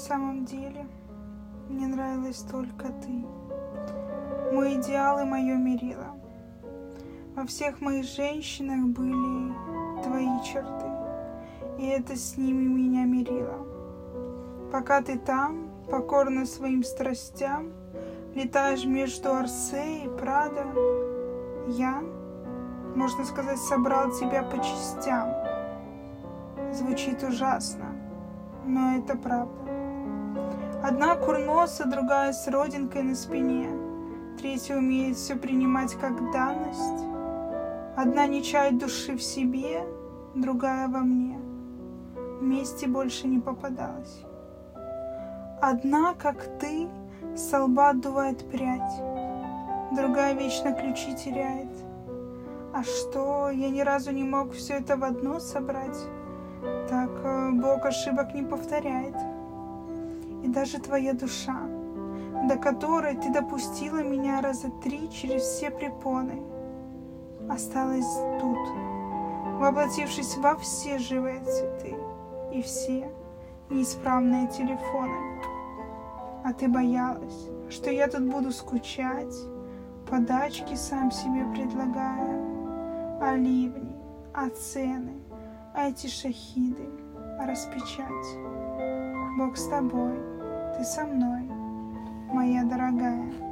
самом деле мне нравилась только ты. Мой идеал и мое мерило. Во всех моих женщинах были твои черты, и это с ними меня мерило. Пока ты там, покорно своим страстям, летаешь между Арсе и Прадо, я, можно сказать, собрал тебя по частям. Звучит ужасно, но это правда. Одна курноса, другая с родинкой на спине, третья умеет все принимать как данность. Одна не чает души в себе, другая во мне. Вместе больше не попадалась. Одна, как ты, со лба отдувает прядь, другая вечно ключи теряет. А что, я ни разу не мог все это в одно собрать? Так э, Бог ошибок не повторяет. И даже твоя душа, до которой ты допустила меня раза три через все препоны, осталась тут, воплотившись во все живые цветы и все неисправные телефоны. А ты боялась, что я тут буду скучать, подачки сам себе предлагая, а ливни, а цены, а эти шахиды, а распечать. Бог с тобой, ты со мной, моя дорогая.